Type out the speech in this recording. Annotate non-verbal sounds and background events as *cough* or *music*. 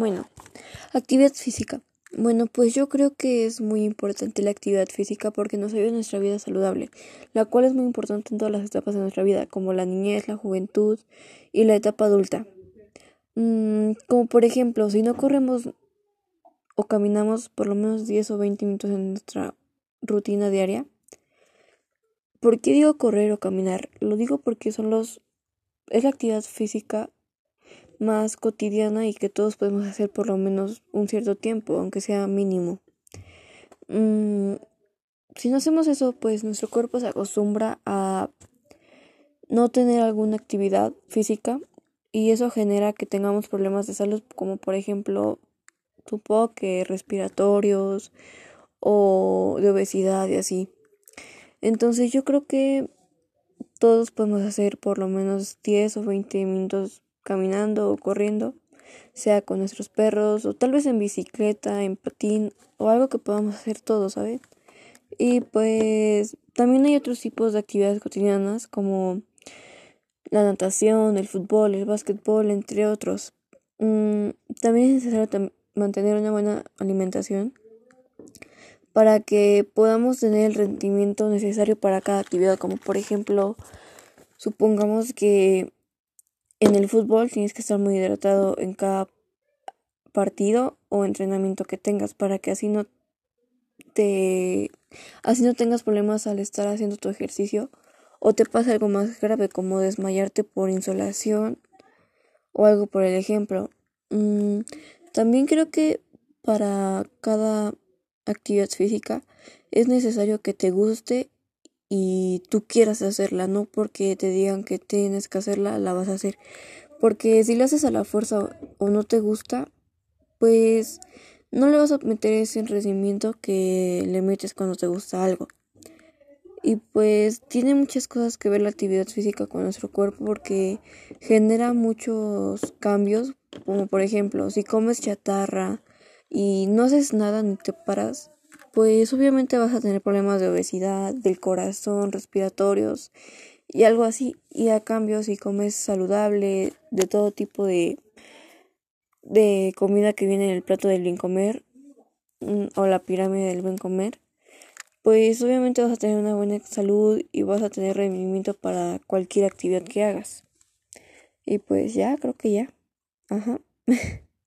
Bueno, actividad física. Bueno, pues yo creo que es muy importante la actividad física porque nos ayuda en nuestra vida saludable, la cual es muy importante en todas las etapas de nuestra vida, como la niñez, la juventud y la etapa adulta. Mm, como por ejemplo, si no corremos o caminamos por lo menos 10 o 20 minutos en nuestra rutina diaria. ¿Por qué digo correr o caminar? Lo digo porque son los es la actividad física más cotidiana y que todos podemos hacer por lo menos un cierto tiempo, aunque sea mínimo. Mm, si no hacemos eso, pues nuestro cuerpo se acostumbra a no tener alguna actividad física y eso genera que tengamos problemas de salud como por ejemplo supongo que respiratorios o de obesidad y así. Entonces yo creo que todos podemos hacer por lo menos 10 o 20 minutos caminando o corriendo, sea con nuestros perros o tal vez en bicicleta, en patín o algo que podamos hacer todos, ¿sabes? Y pues también hay otros tipos de actividades cotidianas como la natación, el fútbol, el básquetbol, entre otros. Mm, también es necesario mantener una buena alimentación para que podamos tener el rendimiento necesario para cada actividad, como por ejemplo, supongamos que en el fútbol tienes que estar muy hidratado en cada partido o entrenamiento que tengas para que así no te así no tengas problemas al estar haciendo tu ejercicio o te pasa algo más grave como desmayarte por insolación o algo por el ejemplo. Mm, también creo que para cada actividad física es necesario que te guste y tú quieras hacerla, no porque te digan que tienes que hacerla, la vas a hacer. Porque si la haces a la fuerza o no te gusta, pues no le vas a meter ese rendimiento que le metes cuando te gusta algo. Y pues tiene muchas cosas que ver la actividad física con nuestro cuerpo porque genera muchos cambios, como por ejemplo, si comes chatarra y no haces nada ni te paras, pues obviamente vas a tener problemas de obesidad, del corazón, respiratorios y algo así. Y a cambio, si comes saludable, de todo tipo de, de comida que viene en el plato del bien comer mm, o la pirámide del buen comer, pues obviamente vas a tener una buena salud y vas a tener rendimiento para cualquier actividad que hagas. Y pues ya, creo que ya. Ajá. *laughs*